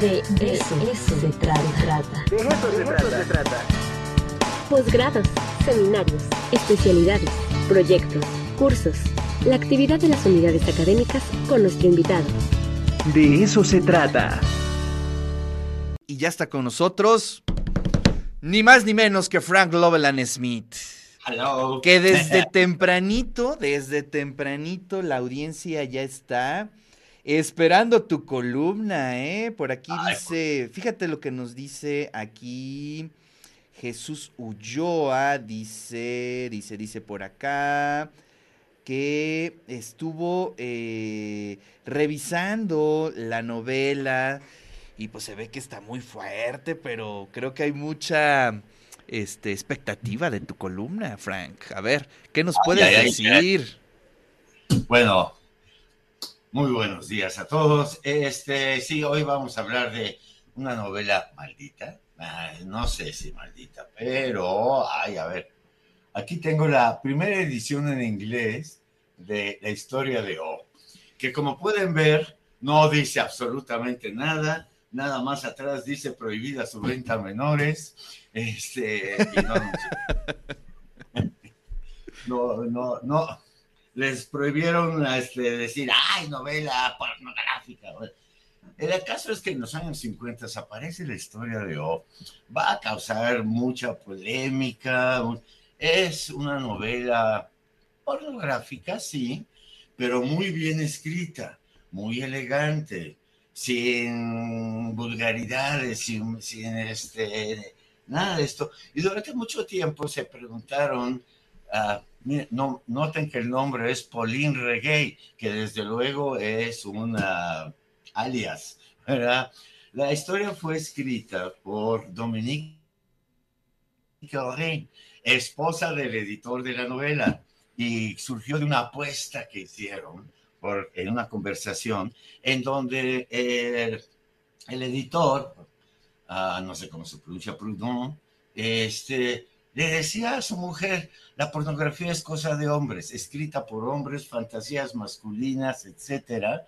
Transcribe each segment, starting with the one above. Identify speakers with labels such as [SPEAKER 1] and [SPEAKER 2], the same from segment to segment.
[SPEAKER 1] De, eso, se trata.
[SPEAKER 2] De eso, se, trata.
[SPEAKER 1] Posgrados, seminarios, especialidades, proyectos, cursos, la actividad de las unidades académicas con nuestro invitado.
[SPEAKER 2] De eso se trata.
[SPEAKER 3] Y ya está con nosotros, ni más ni menos que Frank Loveland Smith.
[SPEAKER 4] Hello.
[SPEAKER 3] Que desde tempranito, desde tempranito la audiencia ya está esperando tu columna, ¿eh? Por aquí dice, fíjate lo que nos dice aquí Jesús Ulloa, dice, dice, dice por acá que estuvo eh, revisando la novela y pues se ve que está muy fuerte, pero creo que hay mucha este, expectativa de tu columna, Frank. A ver, ¿qué nos puedes decir?
[SPEAKER 4] Bueno, muy buenos días a todos. Este, sí, hoy vamos a hablar de una novela maldita. no sé si maldita, pero, ay, a ver, Aquí tengo la primera edición en inglés de la historia de O, que como pueden ver, no dice absolutamente nada, nada más atrás dice prohibida su venta a menores. Este, no, no, no, les prohibieron este, decir, ay, novela pornográfica. El caso es que en los años 50 aparece la historia de O. Va a causar mucha polémica, es una novela pornográfica, sí, pero muy bien escrita, muy elegante, sin vulgaridades, sin, este, nada de esto. Y durante mucho tiempo se preguntaron, uh, no, noten que el nombre es Pauline Reggae, que desde luego es una alias. La historia fue escrita por Dominique Carré, esposa del editor de la novela, y surgió de una apuesta que hicieron por, en una conversación en donde el, editor, ah, no sé cómo se pronuncia, Proudhon, este, le decía a su mujer, la pornografía es cosa de hombres, escrita por hombres, fantasías masculinas, etc.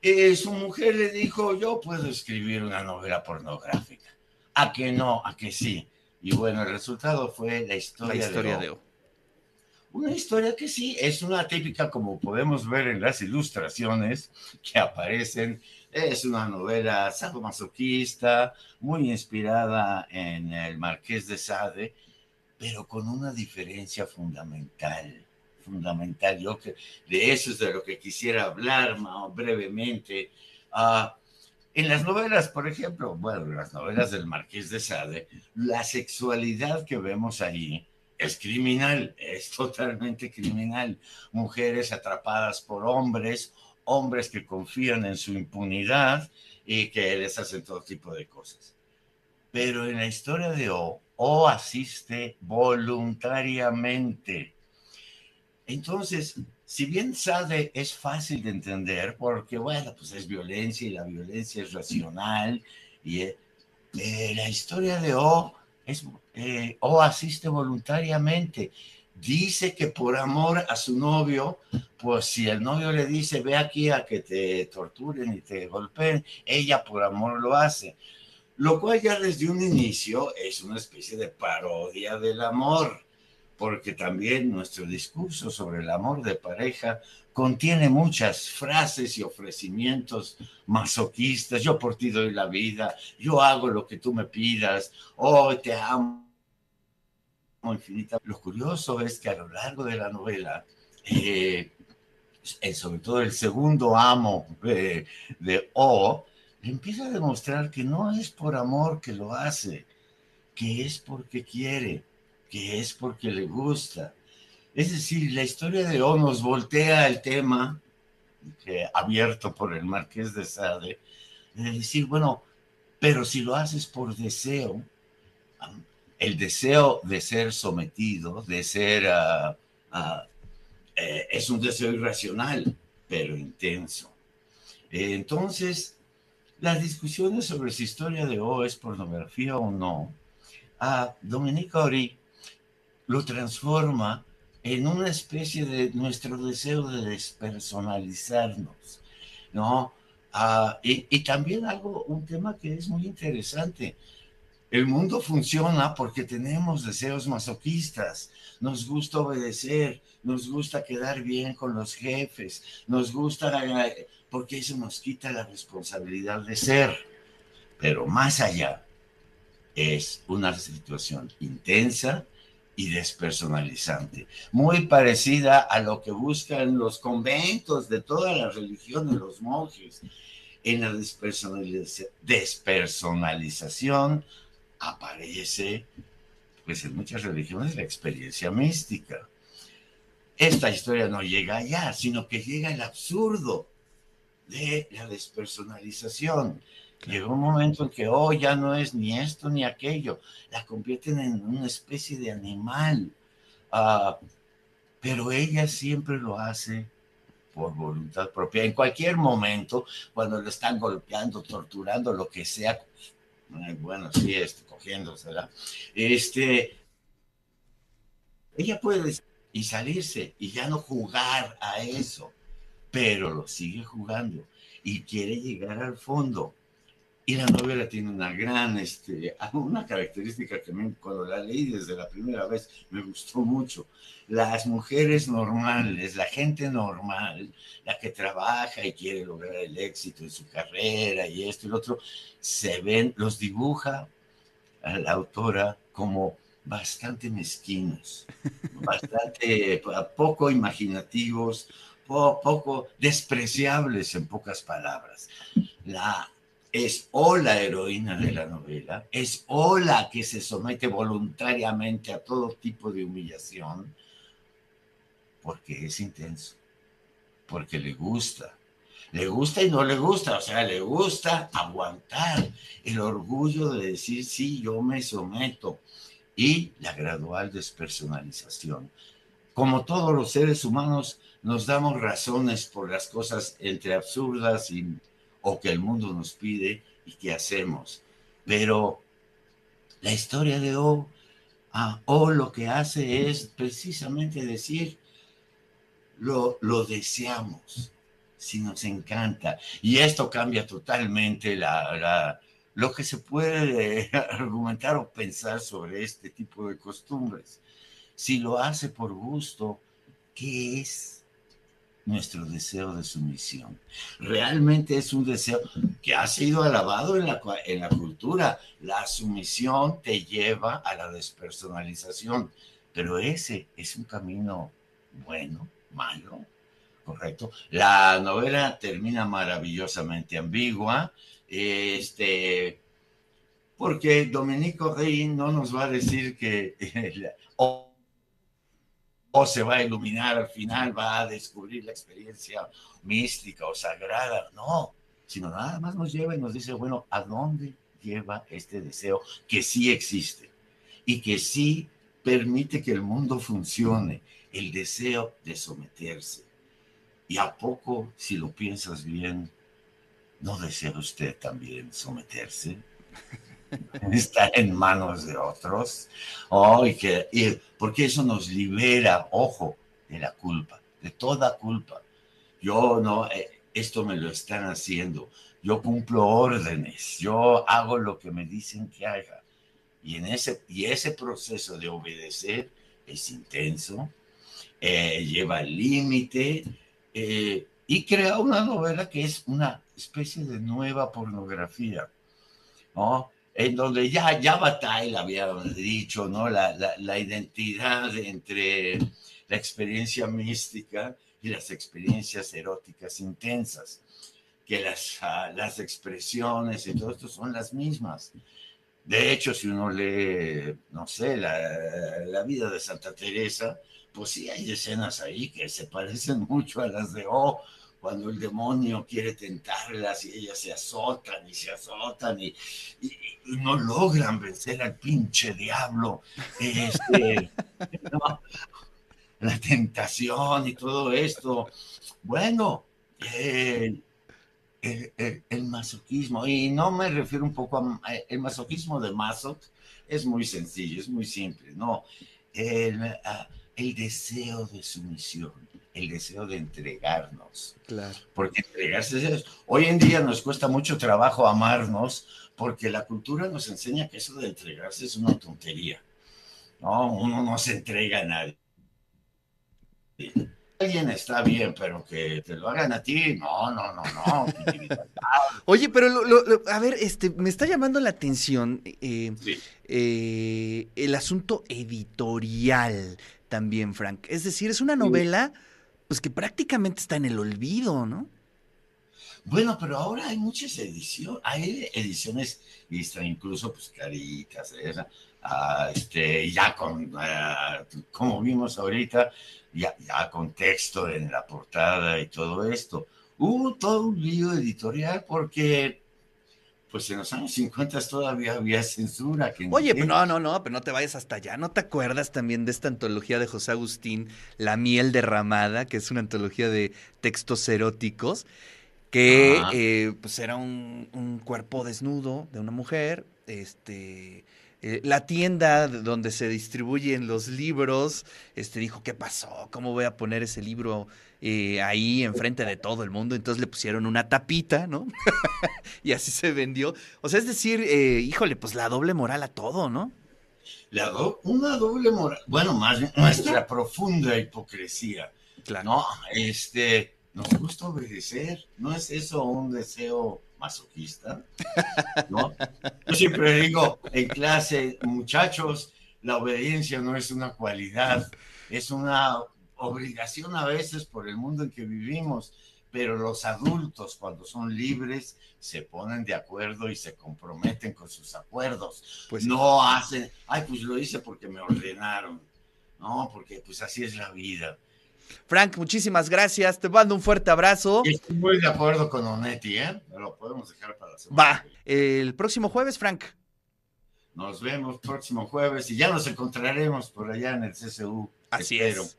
[SPEAKER 4] Y su mujer le dijo, yo puedo escribir una novela pornográfica. ¿A que no? ¿A que sí? Y bueno, el resultado fue la historia, de, o. Una historia que sí, es una típica, como podemos ver en las ilustraciones que aparecen. Es una novela sadomasoquista, muy inspirada en el Marqués de Sade, pero con una diferencia fundamental. Fundamental. Yo que de eso es de lo que quisiera hablar brevemente. Uh, en las novelas, por ejemplo, bueno, las novelas del Marqués de Sade, la sexualidad que vemos ahí es criminal, es totalmente criminal. Mujeres atrapadas por hombres, hombres que confían en su impunidad y que les hacen todo tipo de cosas. Pero en la historia de O, O asiste voluntariamente. Entonces, si bien Sade es fácil de entender, porque bueno, pues es violencia y la violencia es racional, y eh, eh, la historia de O es, eh, O asiste voluntariamente. Dice que por amor a su novio, pues si el novio le dice, ve aquí a que te torturen y te golpeen, ella por amor lo hace. Lo cual ya desde un inicio es una especie de parodia del amor porque también nuestro discurso sobre el amor de pareja contiene muchas frases y ofrecimientos masoquistas. Yo por ti doy la vida, yo hago lo que tú me pidas, oh, te amo infinita. Lo curioso es que a lo largo de la novela, eh, eh, sobre todo el segundo amo de, de O, empieza a demostrar que no es por amor que lo hace, que es porque quiere que es porque le gusta. Es decir, la historia de O nos voltea el tema abierto por el marqués de Sade, de decir, bueno, pero si lo haces por deseo, el deseo de ser sometido, de ser, ah, ah, eh, es un deseo irracional, pero intenso. entonces, las discusiones sobre si historia de O es pornografía o no, a Dominique Ori lo transforma en una especie de nuestro deseo de despersonalizarnos, ¿no? Ah, y, y también algo, un tema que es muy interesante. El mundo funciona porque tenemos deseos masoquistas. Nos gusta obedecer, nos gusta quedar bien con los jefes, nos gusta porque eso nos quita la responsabilidad de ser. Pero más allá, es una situación intensa y despersonalizante, muy parecida a lo que buscan los conventos de todas las religiones, los monjes. En la despersonalización aparece, pues en muchas religiones, la experiencia mística. Esta historia no llega allá, sino que llega el absurdo de la despersonalización. Llegó un momento en que, oh, ya no es ni esto ni aquello, la convierten en una especie de animal. Uh, pero ella siempre lo hace por voluntad propia. En cualquier momento, cuando lo están golpeando, torturando, lo que sea, bueno, sí, este, cogiéndosela, este, ella puede y salirse y ya no jugar a eso, pero lo sigue jugando y quiere llegar al fondo. Y la novela tiene una gran, este, una característica que cuando la leí desde la primera vez me gustó mucho. Las mujeres normales, la gente normal, la que trabaja y quiere lograr el éxito en su carrera y esto y lo otro, se ven, los dibuja a la autora como bastante mezquinos, bastante poco imaginativos, poco despreciables en pocas palabras. La es o la heroína de la novela, es o la que se somete voluntariamente a todo tipo de humillación, porque es intenso, porque le gusta, le gusta y no le gusta, o sea, le gusta aguantar el orgullo de decir, sí, yo me someto, y la gradual despersonalización. Como todos los seres humanos, nos damos razones por las cosas entre absurdas y o que el mundo nos pide y que hacemos. Pero la historia de O, ah, O lo que hace es precisamente decir, lo, lo deseamos, si nos encanta. Y esto cambia totalmente la, lo que se puede argumentar o pensar sobre este tipo de costumbres. Si lo hace por gusto, ¿qué es? Nuestro deseo de sumisión. Realmente es un deseo que ha sido alabado en la, en la cultura. La sumisión te lleva a la despersonalización, pero ese es un camino bueno, malo, correcto. La novela termina maravillosamente ambigua, este, porque Domenico Rey no nos va a decir que o se va a iluminar al final, va a descubrir la experiencia mística o sagrada, no, sino nada más nos lleva y nos dice, bueno, ¿a dónde lleva este deseo que sí existe y que sí permite que el mundo funcione, el deseo de someterse? Y a poco, si lo piensas bien, ¿no desea usted también someterse? está en manos de otros. Oh, que, porque eso nos libera, ojo, de la culpa, de toda culpa. Yo no, eh, esto me lo están haciendo. Yo cumplo órdenes, yo hago lo que me dicen que haga. Y, en ese, y ese proceso de obedecer es intenso, eh, lleva límite eh, y crea una novela que es una especie de nueva pornografía. ¿no? En donde ya, ya Bataille había dicho, ¿no? La, la, identidad entre la experiencia mística y las experiencias eróticas intensas, que las, ah, las expresiones y todo esto son las mismas. De hecho, si uno lee, no sé, la, la, vida de Santa Teresa, pues sí hay escenas ahí que se parecen mucho a las de O, cuando el demonio quiere tentarlas y ellas se azotan y se azotan y, no logran vencer al pinche diablo. Este, la tentación y todo esto. Bueno, el, masoquismo, y no me refiero un poco a el masoquismo de Masoch, es muy sencillo, es muy simple, no, el, el deseo de sumisión el deseo de entregarnos.
[SPEAKER 3] Claro.
[SPEAKER 4] Porque entregarse es... Hoy en día nos cuesta mucho trabajo amarnos porque la cultura nos enseña que eso de entregarse es una tontería. No, uno no se entrega a nadie. Alguien está bien, pero que te lo hagan a ti, no, no, no, no.
[SPEAKER 3] Oye, pero lo, lo, lo, a ver, este, me está llamando la atención eh,
[SPEAKER 4] Sí.
[SPEAKER 3] eh, el asunto editorial también, Frank. Es decir, es una novela, pues que prácticamente está en el olvido, ¿no?
[SPEAKER 4] Bueno, pero ahora hay muchas ediciones, hay ediciones este, incluso pues caritas. Ah, este, ya con, ah, como vimos ahorita, ya, ya con texto en la portada y todo esto. Hubo todo un lío editorial porque, pues en los años 50 todavía había censura. Que
[SPEAKER 3] Oye, pero no, no, no, pero no te vayas hasta allá. ¿No te acuerdas también de esta antología de José Agustín, La miel derramada, que es una antología de textos eróticos? que eh, pues era un, un cuerpo desnudo de una mujer, este, eh, la tienda de- donde se distribuyen los libros, este, dijo, ¿qué pasó? ¿Cómo voy a poner ese libro eh, ahí enfrente de todo el mundo? Entonces le pusieron una tapita, ¿no? y así se vendió. O sea, es decir, eh, híjole, pues la doble moral a todo, ¿no?
[SPEAKER 4] La do- una doble moral, bueno, más nuestra profunda hipocresía.
[SPEAKER 3] Claro.
[SPEAKER 4] No, este, nos gusta obedecer, ¿no es eso un deseo masoquista? ¿No? Yo siempre digo en clase, muchachos, la obediencia no es una cualidad, es una obligación a veces por el mundo en que vivimos, pero los adultos cuando son libres se ponen de acuerdo y se comprometen con sus acuerdos.
[SPEAKER 3] Pues
[SPEAKER 4] no hacen, ay, pues lo hice porque me ordenaron. No, porque pues así es la vida.
[SPEAKER 3] Frank, muchísimas gracias. Te mando un fuerte abrazo.
[SPEAKER 4] Estoy muy de acuerdo con Onetti, ¿eh? Lo podemos dejar para la semana.
[SPEAKER 3] Va. El próximo jueves, Frank.
[SPEAKER 4] Nos vemos próximo jueves y ya nos encontraremos por allá en el CCU.
[SPEAKER 3] Así
[SPEAKER 4] Espero.
[SPEAKER 3] es.